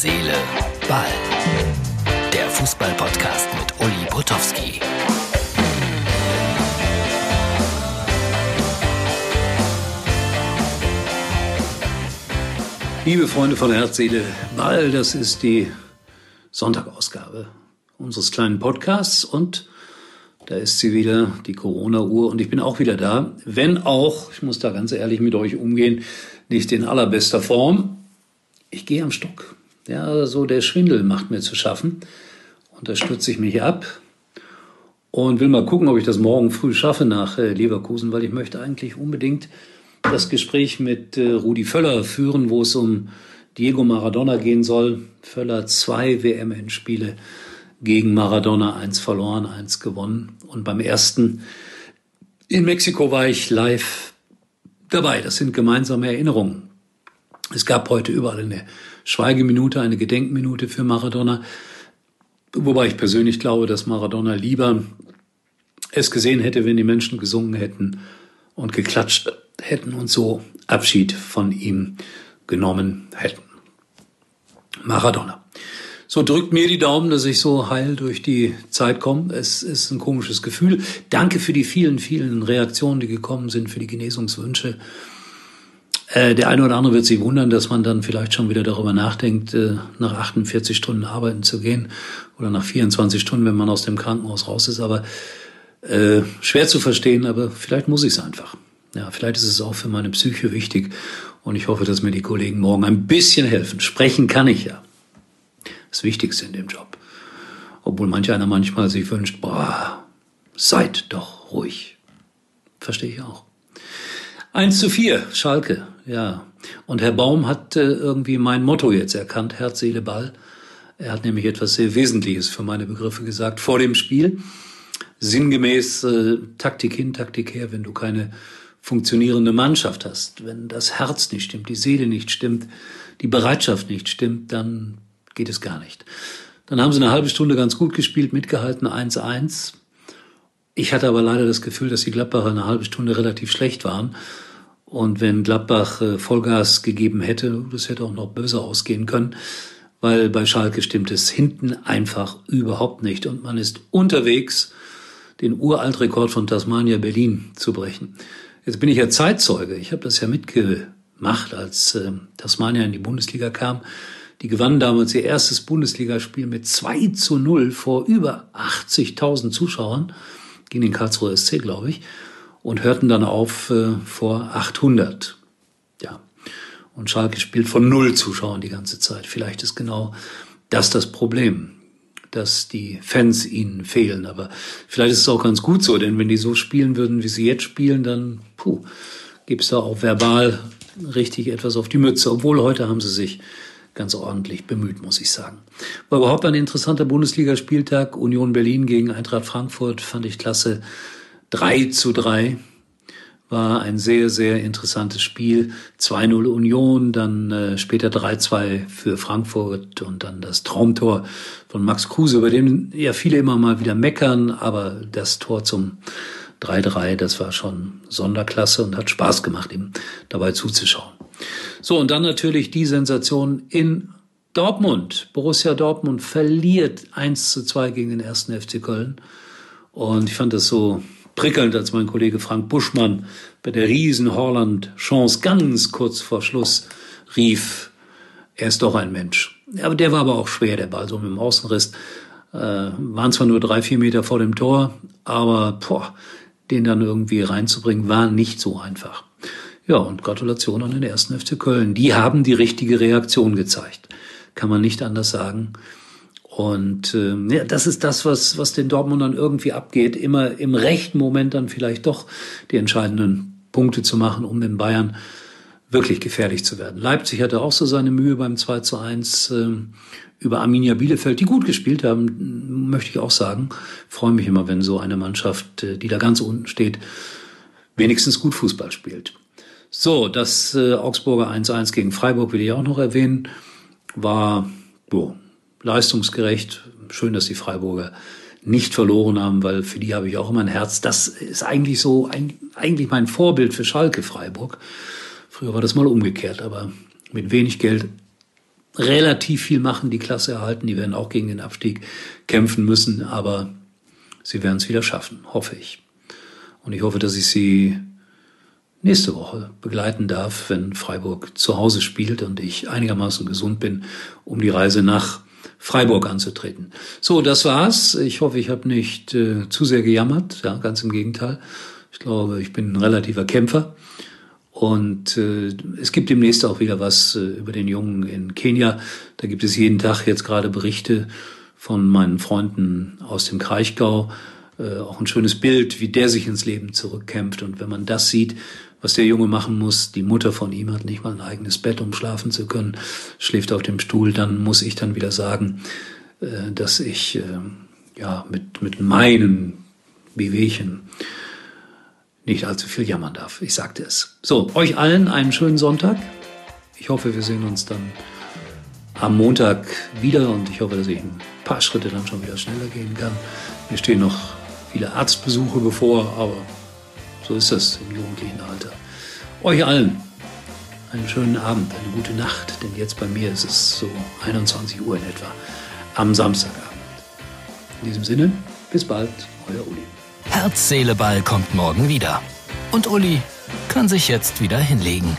Seele, Ball. Der Fußball-Podcast mit Uli Potowski. Liebe Freunde von Herz, Seele, Ball, das ist die Sonntagausgabe unseres kleinen Podcasts und da ist sie wieder, die Corona-Uhr und ich bin auch wieder da, wenn auch, ich muss da ganz ehrlich mit euch umgehen, nicht in allerbester Form. Ich gehe am Stock. Ja, so der Schwindel macht mir zu schaffen und da stürze ich mich ab und will mal gucken, ob ich das morgen früh schaffe nach äh, Leverkusen, weil ich möchte eigentlich unbedingt das Gespräch mit äh, Rudi Völler führen, wo es um Diego Maradona gehen soll. Völler zwei WM-Endspiele gegen Maradona, eins verloren, eins gewonnen. Und beim ersten in Mexiko war ich live dabei. Das sind gemeinsame Erinnerungen. Es gab heute überall eine Schweigeminute, eine Gedenkminute für Maradona. Wobei ich persönlich glaube, dass Maradona lieber es gesehen hätte, wenn die Menschen gesungen hätten und geklatscht hätten und so Abschied von ihm genommen hätten. Maradona. So drückt mir die Daumen, dass ich so heil durch die Zeit komme. Es ist ein komisches Gefühl. Danke für die vielen, vielen Reaktionen, die gekommen sind, für die Genesungswünsche. Äh, der eine oder andere wird sich wundern, dass man dann vielleicht schon wieder darüber nachdenkt, äh, nach 48 Stunden arbeiten zu gehen oder nach 24 Stunden, wenn man aus dem Krankenhaus raus ist. Aber äh, schwer zu verstehen, aber vielleicht muss ich es einfach. Ja, vielleicht ist es auch für meine Psyche wichtig und ich hoffe, dass mir die Kollegen morgen ein bisschen helfen. Sprechen kann ich ja. Das Wichtigste in dem Job. Obwohl manch einer manchmal sich wünscht, boah, seid doch ruhig. Verstehe ich auch. 1 zu 4, Schalke, ja. Und Herr Baum hat äh, irgendwie mein Motto jetzt erkannt, Herz, Seele, Ball. Er hat nämlich etwas sehr Wesentliches für meine Begriffe gesagt vor dem Spiel. Sinngemäß äh, Taktik hin, Taktik her, wenn du keine funktionierende Mannschaft hast, wenn das Herz nicht stimmt, die Seele nicht stimmt, die Bereitschaft nicht stimmt, dann geht es gar nicht. Dann haben sie eine halbe Stunde ganz gut gespielt, mitgehalten, 1-1. Ich hatte aber leider das Gefühl, dass die Gladbacher eine halbe Stunde relativ schlecht waren. Und wenn Gladbach äh, Vollgas gegeben hätte, das hätte auch noch böse ausgehen können, weil bei Schalke stimmt es hinten einfach überhaupt nicht. Und man ist unterwegs, den Uraltrekord von Tasmania Berlin zu brechen. Jetzt bin ich ja Zeitzeuge. Ich habe das ja mitgemacht, als äh, Tasmania in die Bundesliga kam. Die gewannen damals ihr erstes Bundesligaspiel mit 2 zu 0 vor über 80.000 Zuschauern, gegen den Karlsruher SC, glaube ich, und hörten dann auf äh, vor 800. Ja. Und Schalke spielt von null Zuschauern die ganze Zeit. Vielleicht ist genau das das Problem dass die Fans ihnen fehlen. Aber vielleicht ist es auch ganz gut so, denn wenn die so spielen würden, wie sie jetzt spielen, dann puh, gibt es da auch verbal richtig etwas auf die Mütze. Obwohl heute haben sie sich ganz ordentlich bemüht, muss ich sagen. War überhaupt ein interessanter Bundesligaspieltag. Union Berlin gegen Eintracht Frankfurt fand ich klasse. 3 zu 3 war ein sehr, sehr interessantes Spiel. 2-0 Union, dann äh, später 3-2 für Frankfurt und dann das Traumtor von Max Kruse, über den ja viele immer mal wieder meckern, aber das Tor zum 3-3, das war schon Sonderklasse und hat Spaß gemacht, ihm dabei zuzuschauen. So, und dann natürlich die Sensation in Dortmund. Borussia Dortmund verliert 1 zu 2 gegen den ersten FC Köln. Und ich fand das so prickelnd, als mein Kollege Frank Buschmann bei der riesen Horland-Chance ganz kurz vor Schluss rief, er ist doch ein Mensch. Aber der war aber auch schwer, der Ball, so mit dem Außenriss. Äh, waren zwar nur drei, vier Meter vor dem Tor, aber boah, den dann irgendwie reinzubringen, war nicht so einfach. Ja, und Gratulation an den ersten FC Köln. Die haben die richtige Reaktion gezeigt. Kann man nicht anders sagen. Und äh, ja, das ist das, was, was den Dortmundern irgendwie abgeht, immer im rechten Moment dann vielleicht doch die entscheidenden Punkte zu machen, um den Bayern wirklich gefährlich zu werden. Leipzig hatte auch so seine Mühe beim 2 zu 1 äh, über Arminia Bielefeld, die gut gespielt haben, möchte ich auch sagen. Freue mich immer, wenn so eine Mannschaft, äh, die da ganz unten steht, wenigstens gut Fußball spielt. So, das äh, Augsburger 1-1 gegen Freiburg will ich auch noch erwähnen, war boah, leistungsgerecht. Schön, dass die Freiburger nicht verloren haben, weil für die habe ich auch immer ein Herz. Das ist eigentlich so, eigentlich mein Vorbild für Schalke Freiburg. Früher war das mal umgekehrt, aber mit wenig Geld relativ viel machen, die Klasse erhalten. Die werden auch gegen den Abstieg kämpfen müssen, aber sie werden es wieder schaffen, hoffe ich. Und ich hoffe, dass ich sie nächste Woche begleiten darf, wenn Freiburg zu Hause spielt und ich einigermaßen gesund bin, um die Reise nach Freiburg anzutreten. So, das war's. Ich hoffe, ich habe nicht äh, zu sehr gejammert. Ja, ganz im Gegenteil. Ich glaube, ich bin ein relativer Kämpfer. Und äh, es gibt demnächst auch wieder was äh, über den Jungen in Kenia. Da gibt es jeden Tag jetzt gerade Berichte von meinen Freunden aus dem Kraichgau. Äh, auch ein schönes Bild, wie der sich ins Leben zurückkämpft. Und wenn man das sieht, was der Junge machen muss. Die Mutter von ihm hat nicht mal ein eigenes Bett, um schlafen zu können, schläft auf dem Stuhl. Dann muss ich dann wieder sagen, äh, dass ich äh, ja mit, mit meinen Wehwehchen nicht allzu viel jammern darf. Ich sagte es. So, euch allen einen schönen Sonntag. Ich hoffe, wir sehen uns dann am Montag wieder und ich hoffe, dass ich ein paar Schritte dann schon wieder schneller gehen kann. Mir stehen noch viele Arztbesuche bevor, aber so ist das im jugendlichen Alter. Euch allen einen schönen Abend, eine gute Nacht, denn jetzt bei mir ist es so 21 Uhr in etwa am Samstagabend. In diesem Sinne, bis bald, euer Uli. Herz, Seele, Ball kommt morgen wieder. Und Uli kann sich jetzt wieder hinlegen.